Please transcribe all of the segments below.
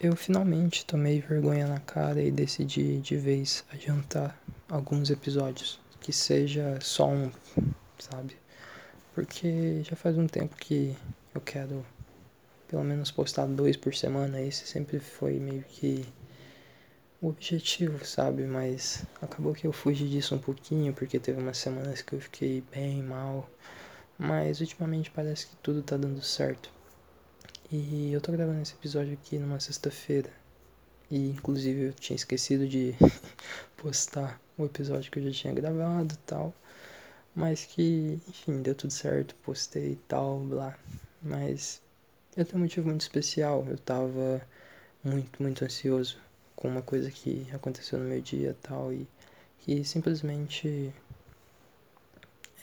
eu finalmente tomei vergonha na cara e decidi de vez adiantar alguns episódios, que seja só um, sabe? Porque já faz um tempo que eu quero pelo menos postar dois por semana, esse sempre foi meio que o objetivo, sabe? Mas acabou que eu fugi disso um pouquinho, porque teve umas semanas que eu fiquei bem mal. Mas ultimamente parece que tudo tá dando certo. E eu tô gravando esse episódio aqui numa sexta-feira. E inclusive eu tinha esquecido de postar o episódio que eu já tinha gravado tal. Mas que, enfim, deu tudo certo, postei e tal, blá. Mas eu tenho um motivo muito especial. Eu tava muito, muito ansioso com uma coisa que aconteceu no meu dia tal. E que simplesmente.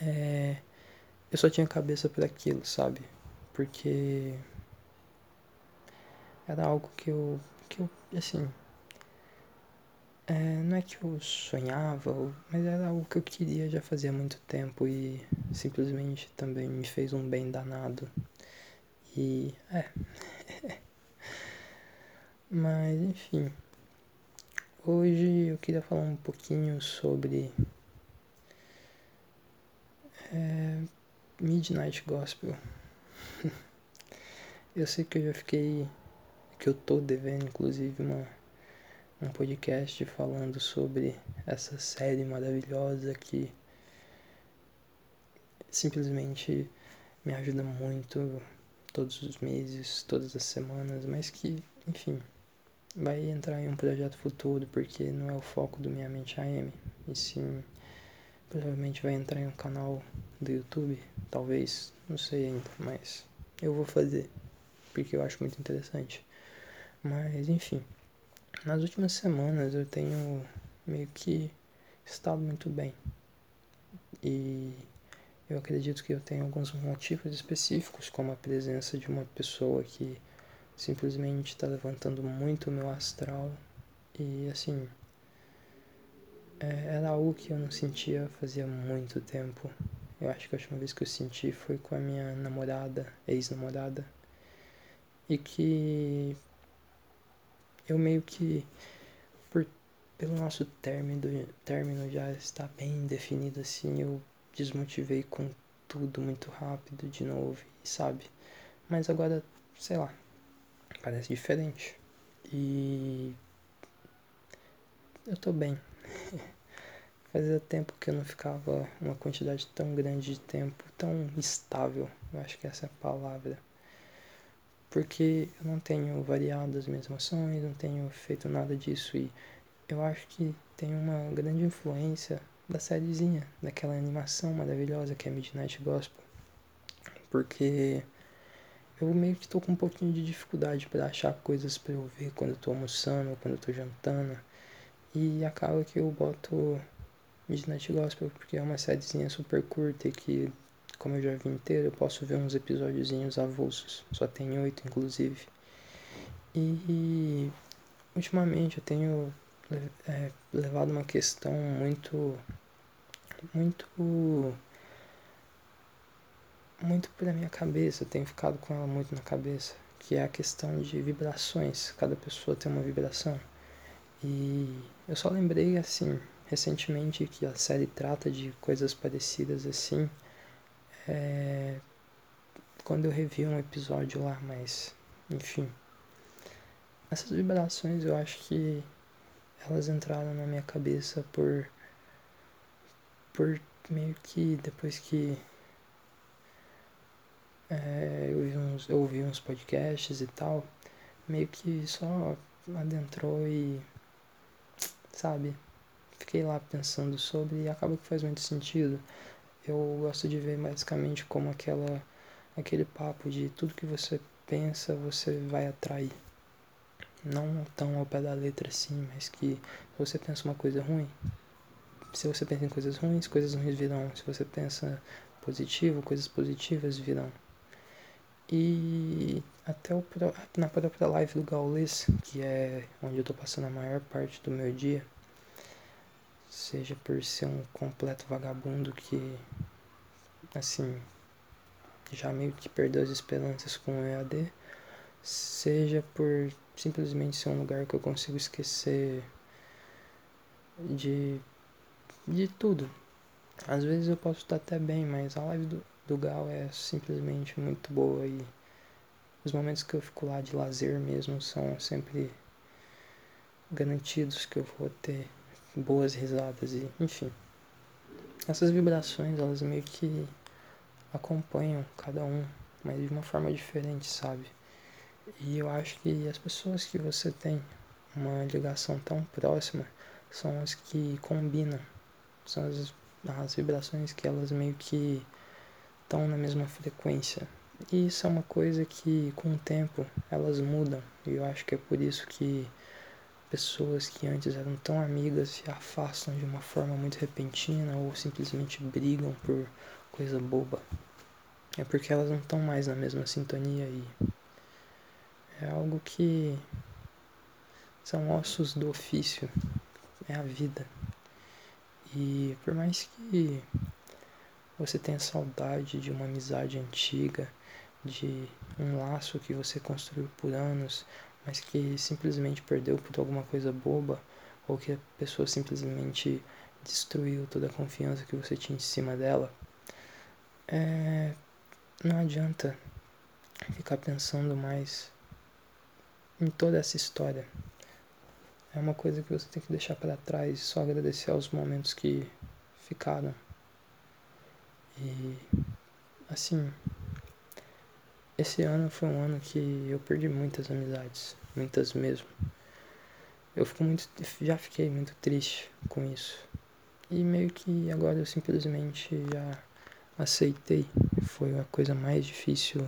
É, eu só tinha cabeça para aquilo, sabe? Porque era algo que eu, que eu assim, é, não é que eu sonhava, mas era algo que eu queria já fazia muito tempo e simplesmente também me fez um bem danado. E é. mas enfim. Hoje eu queria falar um pouquinho sobre é, Midnight Gospel. eu sei que eu já fiquei que eu tô devendo, inclusive, uma, um podcast falando sobre essa série maravilhosa que simplesmente me ajuda muito todos os meses, todas as semanas, mas que, enfim, vai entrar em um projeto futuro, porque não é o foco do Minha Mente AM, e sim, provavelmente vai entrar em um canal do YouTube, talvez, não sei ainda, mas eu vou fazer, porque eu acho muito interessante. Mas enfim, nas últimas semanas eu tenho meio que estado muito bem. E eu acredito que eu tenho alguns motivos específicos, como a presença de uma pessoa que simplesmente está levantando muito o meu astral. E assim, é, era algo que eu não sentia fazia muito tempo. Eu acho que a última vez que eu senti foi com a minha namorada, ex-namorada. E que eu meio que por, pelo nosso término, término já está bem definido assim, eu desmotivei com tudo muito rápido de novo, sabe? Mas agora, sei lá, parece diferente. E eu tô bem. Fazia tempo que eu não ficava uma quantidade tão grande de tempo, tão estável, eu acho que essa é a palavra porque eu não tenho variado as minhas emoções, não tenho feito nada disso e eu acho que tem uma grande influência da sériezinha, daquela animação maravilhosa que é Midnight Gospel, porque eu meio que tô com um pouquinho de dificuldade para achar coisas para eu ver quando eu tô almoçando, quando eu tô jantando, e acaba que eu boto Midnight Gospel porque é uma sériezinha super curta e que como eu já vi inteiro, eu posso ver uns episódiozinhos avulsos. Só tem oito, inclusive. E ultimamente eu tenho é, levado uma questão muito. Muito. Muito pra minha cabeça. Eu tenho ficado com ela muito na cabeça. Que é a questão de vibrações. Cada pessoa tem uma vibração. E eu só lembrei assim, recentemente, que a série trata de coisas parecidas assim é, quando eu revi um episódio lá, mas enfim. Essas vibrações eu acho que elas entraram na minha cabeça por por meio que depois que é, eu, vi uns, eu ouvi uns podcasts e tal, meio que só adentrou e sabe, fiquei lá pensando sobre e acaba que faz muito sentido eu gosto de ver basicamente como aquela aquele papo de tudo que você pensa você vai atrair. Não tão ao pé da letra assim, mas que se você pensa uma coisa ruim, se você pensa em coisas ruins, coisas ruins virão. Se você pensa positivo, coisas positivas virão. E até o, na própria live do Gaules, que é onde eu tô passando a maior parte do meu dia, seja por ser um completo vagabundo que, assim, já meio que perdeu as esperanças com o EAD, seja por simplesmente ser um lugar que eu consigo esquecer de, de tudo. Às vezes eu posso estar até bem, mas a live do, do Gal é simplesmente muito boa e os momentos que eu fico lá de lazer mesmo são sempre garantidos que eu vou ter boas risadas e enfim. Essas vibrações elas meio que acompanham cada um, mas de uma forma diferente, sabe? E eu acho que as pessoas que você tem uma ligação tão próxima são as que combinam, são as, as vibrações que elas meio que estão na mesma frequência. E isso é uma coisa que com o tempo elas mudam. E eu acho que é por isso que pessoas que antes eram tão amigas se afastam de uma forma muito repentina ou simplesmente brigam por coisa boba. É porque elas não estão mais na mesma sintonia e é algo que são ossos do ofício, é a vida. E por mais que você tenha saudade de uma amizade antiga, de um laço que você construiu por anos, mas que simplesmente perdeu por alguma coisa boba, ou que a pessoa simplesmente destruiu toda a confiança que você tinha em cima dela, é, não adianta ficar pensando mais em toda essa história. É uma coisa que você tem que deixar para trás e só agradecer aos momentos que ficaram. E assim, esse ano foi um ano que eu perdi muitas amizades, muitas mesmo. Eu fico muito, já fiquei muito triste com isso. E meio que agora eu simplesmente já aceitei. Foi a coisa mais difícil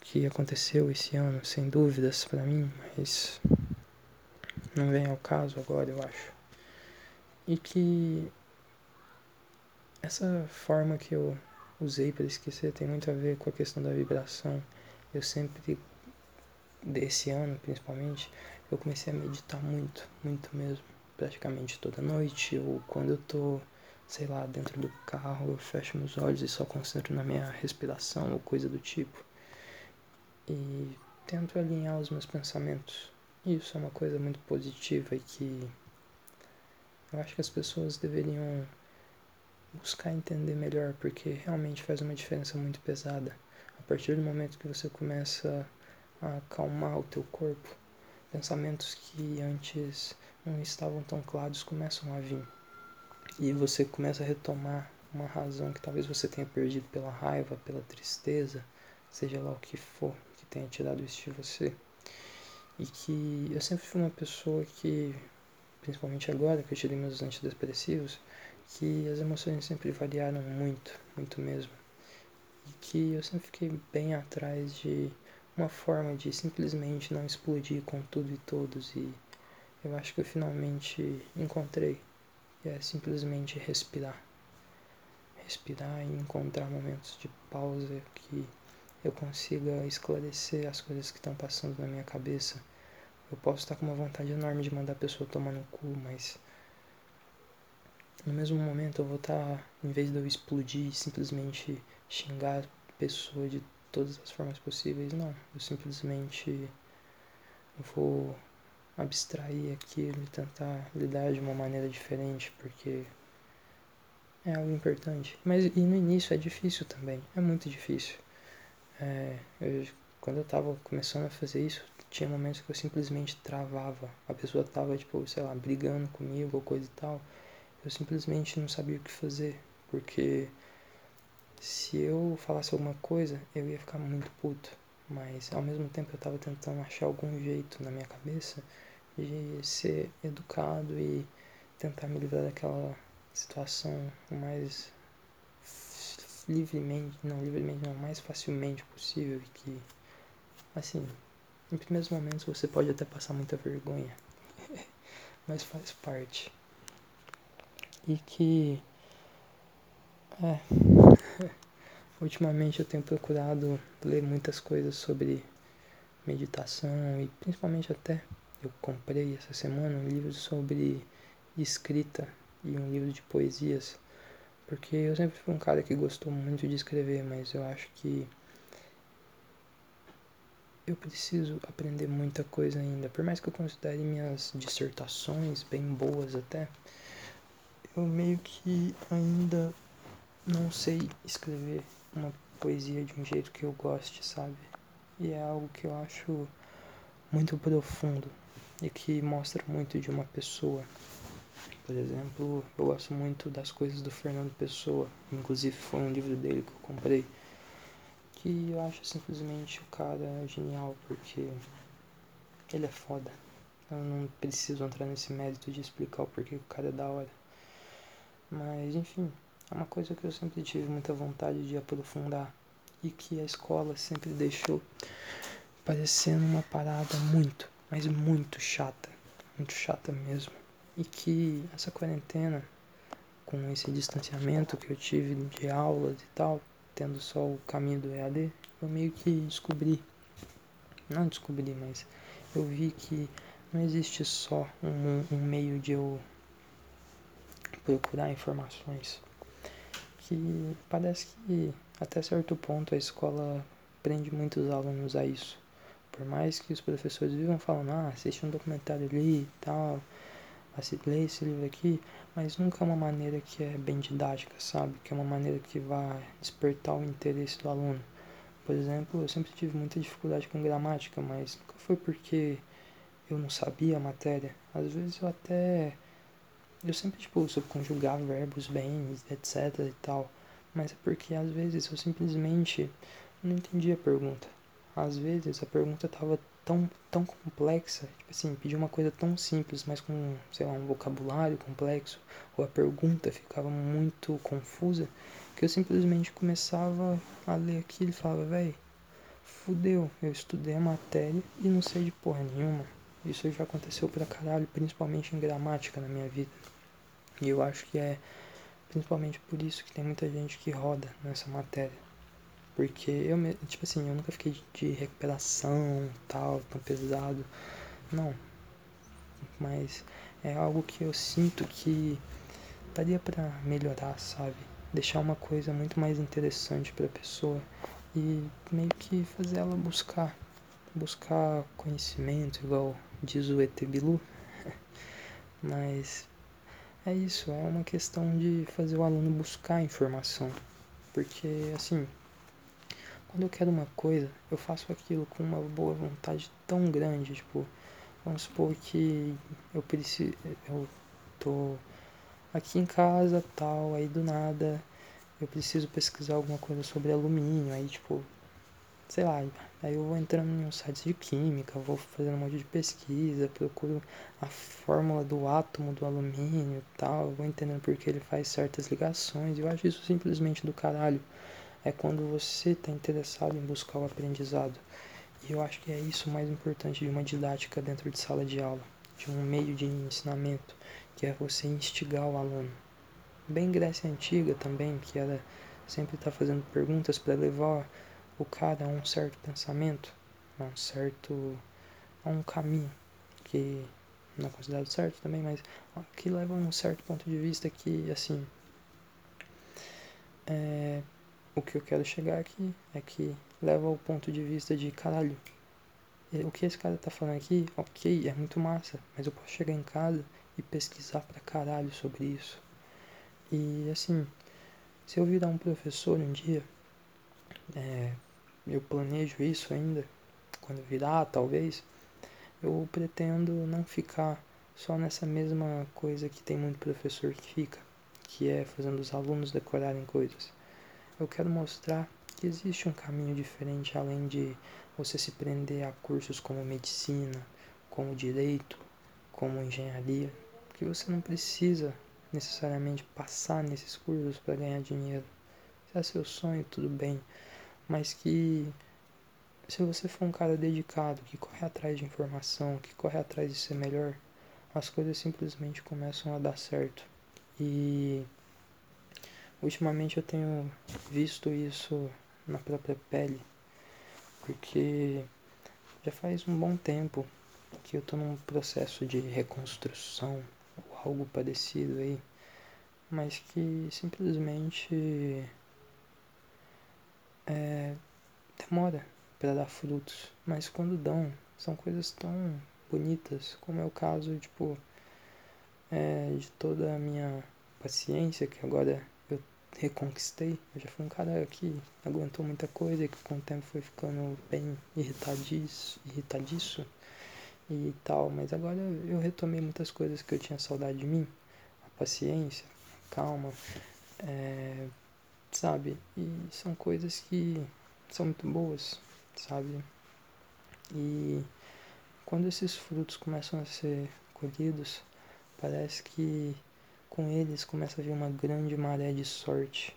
que aconteceu esse ano, sem dúvidas para mim, mas não vem ao caso agora, eu acho. E que essa forma que eu usei para esquecer tem muito a ver com a questão da vibração. Eu sempre, desse ano principalmente, eu comecei a meditar muito, muito mesmo. Praticamente toda noite, ou quando eu tô, sei lá, dentro do carro, eu fecho meus olhos e só concentro na minha respiração ou coisa do tipo. E tento alinhar os meus pensamentos. Isso é uma coisa muito positiva e que eu acho que as pessoas deveriam buscar entender melhor, porque realmente faz uma diferença muito pesada. A partir do momento que você começa a acalmar o teu corpo, pensamentos que antes não estavam tão claros começam a vir. E você começa a retomar uma razão que talvez você tenha perdido pela raiva, pela tristeza, seja lá o que for que tenha tirado isso de você. E que eu sempre fui uma pessoa que, principalmente agora que eu tirei meus antidepressivos, que as emoções sempre variaram muito, muito mesmo. E que eu sempre fiquei bem atrás de uma forma de simplesmente não explodir com tudo e todos. E eu acho que eu finalmente encontrei. E é simplesmente respirar. Respirar e encontrar momentos de pausa que eu consiga esclarecer as coisas que estão passando na minha cabeça. Eu posso estar com uma vontade enorme de mandar a pessoa tomar no cu, mas no mesmo momento eu vou estar, tá, em vez de eu explodir e simplesmente xingar a pessoa de todas as formas possíveis, não. Eu simplesmente vou abstrair aquilo e tentar lidar de uma maneira diferente, porque é algo importante. Mas e no início é difícil também, é muito difícil. É, eu, quando eu tava começando a fazer isso, tinha momentos que eu simplesmente travava. A pessoa tava, tipo, sei lá, brigando comigo ou coisa e tal. Eu simplesmente não sabia o que fazer, porque se eu falasse alguma coisa, eu ia ficar muito puto. Mas ao mesmo tempo eu estava tentando achar algum jeito na minha cabeça de ser educado e tentar me livrar daquela situação o mais livremente, não livremente, não, mais facilmente possível e que, assim, em primeiros momentos você pode até passar muita vergonha, mas faz parte e que é, ultimamente eu tenho procurado ler muitas coisas sobre meditação e principalmente até eu comprei essa semana um livro sobre escrita e um livro de poesias porque eu sempre fui um cara que gostou muito de escrever mas eu acho que eu preciso aprender muita coisa ainda. Por mais que eu considere minhas dissertações bem boas até, eu meio que ainda não sei escrever uma poesia de um jeito que eu goste, sabe? E é algo que eu acho muito profundo e que mostra muito de uma pessoa. Por exemplo, eu gosto muito das coisas do Fernando Pessoa, inclusive foi um livro dele que eu comprei, que eu acho simplesmente o cara genial, porque ele é foda. Eu não preciso entrar nesse mérito de explicar o porquê o cara é da hora. Mas enfim, é uma coisa que eu sempre tive muita vontade de aprofundar e que a escola sempre deixou parecendo uma parada muito, mas muito chata, muito chata mesmo. E que essa quarentena, com esse distanciamento que eu tive de aulas e tal, tendo só o caminho do EAD, eu meio que descobri, não descobri, mas eu vi que não existe só um, um meio de eu procurar informações. Que parece que até certo ponto a escola prende muitos alunos a isso. Por mais que os professores vivam falando, ah, assiste um documentário ali e tal, lê esse livro aqui, mas nunca é uma maneira que é bem didática, sabe? Que é uma maneira que vai despertar o interesse do aluno. Por exemplo, eu sempre tive muita dificuldade com gramática, mas nunca foi porque eu não sabia a matéria. Às vezes eu até eu sempre, tipo, soube conjugar verbos bem, etc e tal. Mas é porque às vezes eu simplesmente não entendia a pergunta. Às vezes a pergunta tava tão, tão complexa, tipo assim, pedir uma coisa tão simples, mas com, sei lá, um vocabulário complexo, ou a pergunta ficava muito confusa, que eu simplesmente começava a ler aquilo e falava, véi, fudeu, eu estudei a matéria e não sei de porra nenhuma. Isso já aconteceu pra caralho, principalmente em gramática na minha vida. E eu acho que é principalmente por isso que tem muita gente que roda nessa matéria. Porque eu, tipo assim, eu nunca fiquei de recuperação, tal, tão pesado. Não. Mas é algo que eu sinto que daria para melhorar, sabe? Deixar uma coisa muito mais interessante para a pessoa e meio que fazer ela buscar, buscar conhecimento, igual diz o Etebilu. Mas é isso, é uma questão de fazer o aluno buscar informação. Porque, assim, quando eu quero uma coisa, eu faço aquilo com uma boa vontade tão grande. Tipo, vamos supor que eu preciso. Eu tô aqui em casa, tal, aí do nada eu preciso pesquisar alguma coisa sobre alumínio. Aí, tipo, sei lá, aí eu vou entrando em um site de química, vou fazendo um monte de pesquisa, procuro a fórmula do átomo do alumínio e tal, vou entendendo porque ele faz certas ligações. Eu acho isso simplesmente do caralho. É quando você está interessado em buscar o aprendizado. E eu acho que é isso mais importante de uma didática dentro de sala de aula, de um meio de ensinamento, que é você instigar o aluno. Bem Grécia Antiga também, que era sempre estar tá fazendo perguntas para levar o cara a um certo pensamento, a um certo a um caminho que não é considerado certo também, mas que leva a um certo ponto de vista que assim é, o que eu quero chegar aqui é que leva ao ponto de vista de caralho. O que esse cara tá falando aqui, ok, é muito massa, mas eu posso chegar em casa e pesquisar pra caralho sobre isso. E assim, se eu virar um professor um dia, é, eu planejo isso ainda, quando virar, talvez, eu pretendo não ficar só nessa mesma coisa que tem muito professor que fica, que é fazendo os alunos decorarem coisas. Eu quero mostrar que existe um caminho diferente além de você se prender a cursos como medicina, como direito, como engenharia, que você não precisa necessariamente passar nesses cursos para ganhar dinheiro. Se é seu sonho, tudo bem, mas que se você for um cara dedicado, que corre atrás de informação, que corre atrás de ser melhor, as coisas simplesmente começam a dar certo. E ultimamente eu tenho visto isso na própria pele, porque já faz um bom tempo que eu tô num processo de reconstrução ou algo parecido aí, mas que simplesmente é, demora, para dar frutos, mas quando dão, são coisas tão bonitas, como é o caso, tipo, é, de toda a minha paciência, que agora eu reconquistei. Eu já fui um cara que aguentou muita coisa e que com o tempo foi ficando bem irritadiço, irritadiço e tal, mas agora eu retomei muitas coisas que eu tinha saudade de mim, a paciência, a calma, é, sabe? E são coisas que são muito boas, sabe? E quando esses frutos começam a ser colhidos, parece que com eles começa a vir uma grande maré de sorte,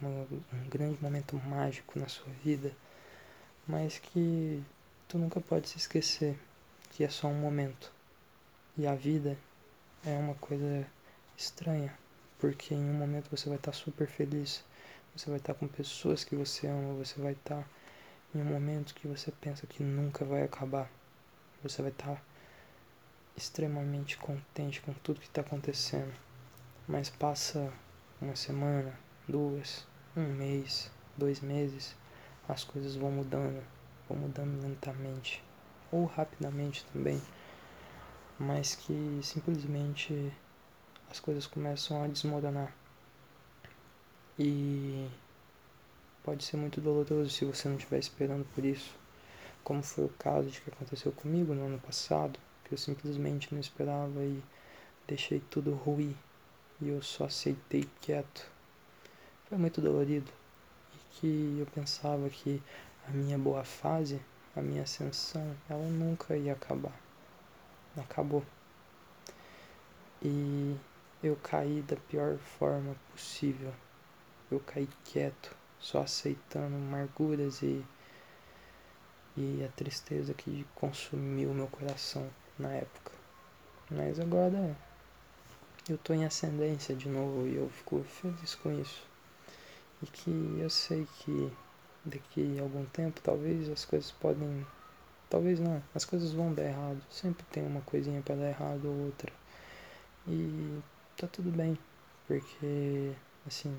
uma, um grande momento mágico na sua vida, mas que tu nunca pode se esquecer que é só um momento. E a vida é uma coisa estranha, porque em um momento você vai estar super feliz, você vai estar com pessoas que você ama, você vai estar em um momento que você pensa que nunca vai acabar. Você vai estar extremamente contente com tudo que está acontecendo. Mas passa uma semana, duas, um mês, dois meses, as coisas vão mudando, vão mudando lentamente ou rapidamente também, mas que simplesmente as coisas começam a desmoronar. E pode ser muito doloroso se você não estiver esperando por isso, como foi o caso de que aconteceu comigo no ano passado, que eu simplesmente não esperava e deixei tudo ruir e eu só aceitei quieto. Foi muito dolorido e que eu pensava que a minha boa fase a minha ascensão, ela nunca ia acabar. Acabou. E eu caí da pior forma possível. Eu caí quieto, só aceitando amarguras e, e a tristeza que consumiu meu coração na época. Mas agora eu tô em ascendência de novo e eu fico feliz com isso. E que eu sei que daqui a algum tempo, talvez as coisas podem. Talvez não, as coisas vão dar errado. Sempre tem uma coisinha para dar errado ou outra. E tá tudo bem, porque, assim,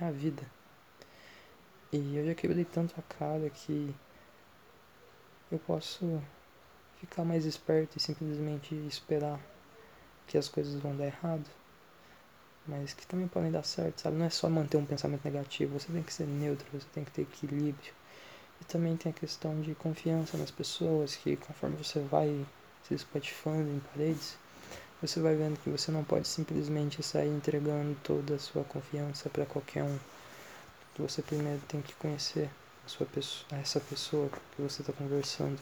é a vida. E eu já quebrei tanto a cara que eu posso ficar mais esperto e simplesmente esperar que as coisas vão dar errado mas que também podem dar certo, sabe? Não é só manter um pensamento negativo, você tem que ser neutro, você tem que ter equilíbrio. E também tem a questão de confiança nas pessoas, que conforme você vai se espatifando em paredes, você vai vendo que você não pode simplesmente sair entregando toda a sua confiança para qualquer um. Você primeiro tem que conhecer a sua pessoa, essa pessoa que você está conversando.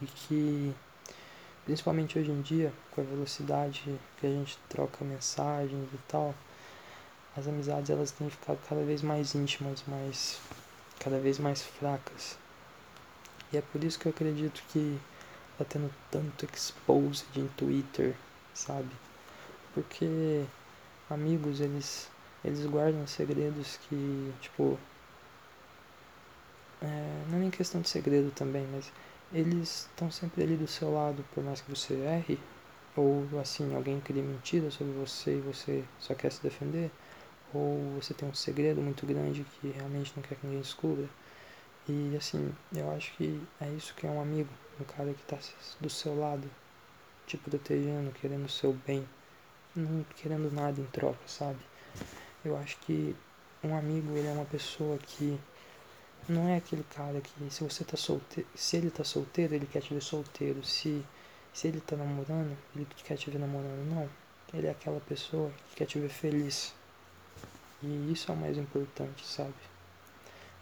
E que principalmente hoje em dia, com a velocidade que a gente troca mensagens e tal, as amizades elas têm ficado cada vez mais íntimas, mais cada vez mais fracas. E é por isso que eu acredito que tá tendo tanto exposed em Twitter, sabe? Porque amigos, eles eles guardam segredos que, tipo, é, não é nem questão de segredo também, mas eles estão sempre ali do seu lado, por mais que você erre, ou assim, alguém crie mentira sobre você e você só quer se defender, ou você tem um segredo muito grande que realmente não quer que ninguém descubra. E assim, eu acho que é isso que é um amigo, um cara que está do seu lado, te protegendo, querendo o seu bem, não querendo nada em troca, sabe? Eu acho que um amigo, ele é uma pessoa que não é aquele cara que se você tá solteiro, se ele tá solteiro, ele quer te ver solteiro, se se ele tá namorando, ele quer te ver namorando, não. Ele é aquela pessoa que quer te ver feliz. E isso é o mais importante, sabe?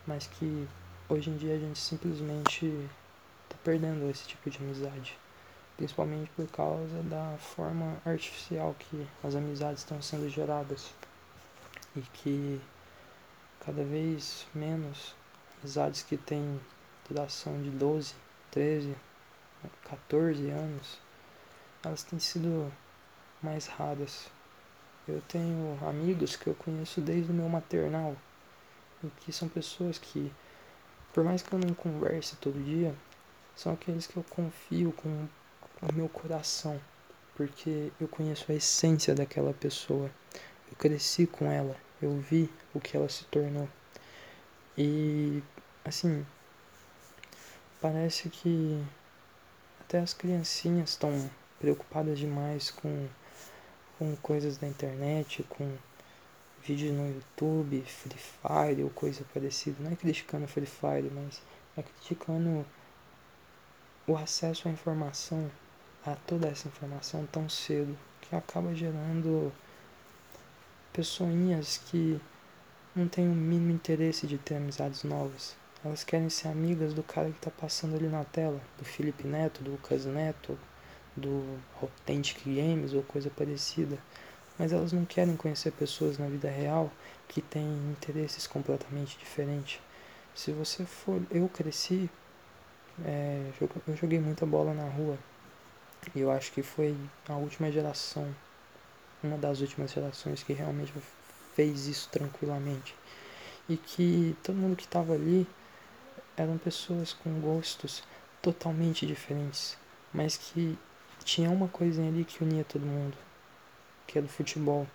Mas que hoje em dia a gente simplesmente tá perdendo esse tipo de amizade. Principalmente por causa da forma artificial que as amizades estão sendo geradas. E que cada vez menos amizades que têm duração de 12, 13, 14 anos, elas têm sido mais raras. Eu tenho amigos que eu conheço desde o meu maternal e que são pessoas que, por mais que eu não converse todo dia, são aqueles que eu confio com o meu coração, porque eu conheço a essência daquela pessoa. Eu cresci com ela, eu vi o que ela se tornou. E assim, parece que até as criancinhas estão preocupadas demais com, com coisas da internet, com vídeos no YouTube, Free Fire ou coisa parecida. Não é criticando Free Fire, mas é criticando o acesso à informação, a toda essa informação tão cedo, que acaba gerando pessoinhas que não têm o mínimo interesse de ter amizades novas. Elas querem ser amigas do cara que está passando ali na tela, do Felipe Neto, do Lucas Neto, do Authentic Games ou coisa parecida. Mas elas não querem conhecer pessoas na vida real que têm interesses completamente diferentes. Se você for. Eu cresci. É, eu joguei muita bola na rua. E eu acho que foi a última geração. Uma das últimas gerações que realmente fez isso tranquilamente. E que todo mundo que estava ali eram pessoas com gostos totalmente diferentes, mas que tinha uma coisinha ali que unia todo mundo, que é do futebol.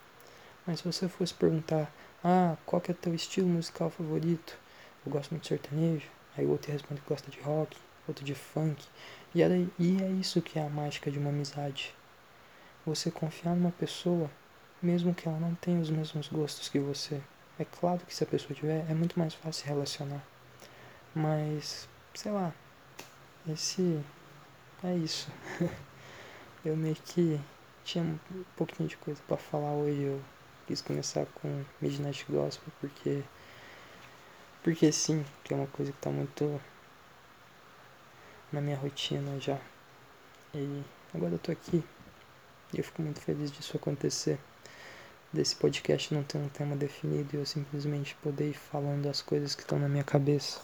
Mas se você fosse perguntar, ah, qual que é teu estilo musical favorito? Eu gosto muito de sertanejo. Aí o outro responde que gosta de rock, outro de funk. E, era, e é isso que é a mágica de uma amizade. Você confiar numa pessoa, mesmo que ela não tenha os mesmos gostos que você. É claro que se a pessoa tiver, é muito mais fácil relacionar. Mas, sei lá, esse é isso. eu meio que tinha um pouquinho de coisa para falar hoje. Eu quis começar com Midnight Gospel porque porque sim, que é uma coisa que tá muito na minha rotina já. E agora eu tô aqui e eu fico muito feliz disso acontecer. Desse podcast não ter um tema definido e eu simplesmente poder ir falando as coisas que estão na minha cabeça.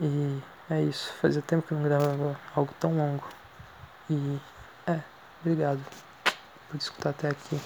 E é isso. Fazia tempo que eu não gravava algo tão longo. E obrigado por escutar até aqui.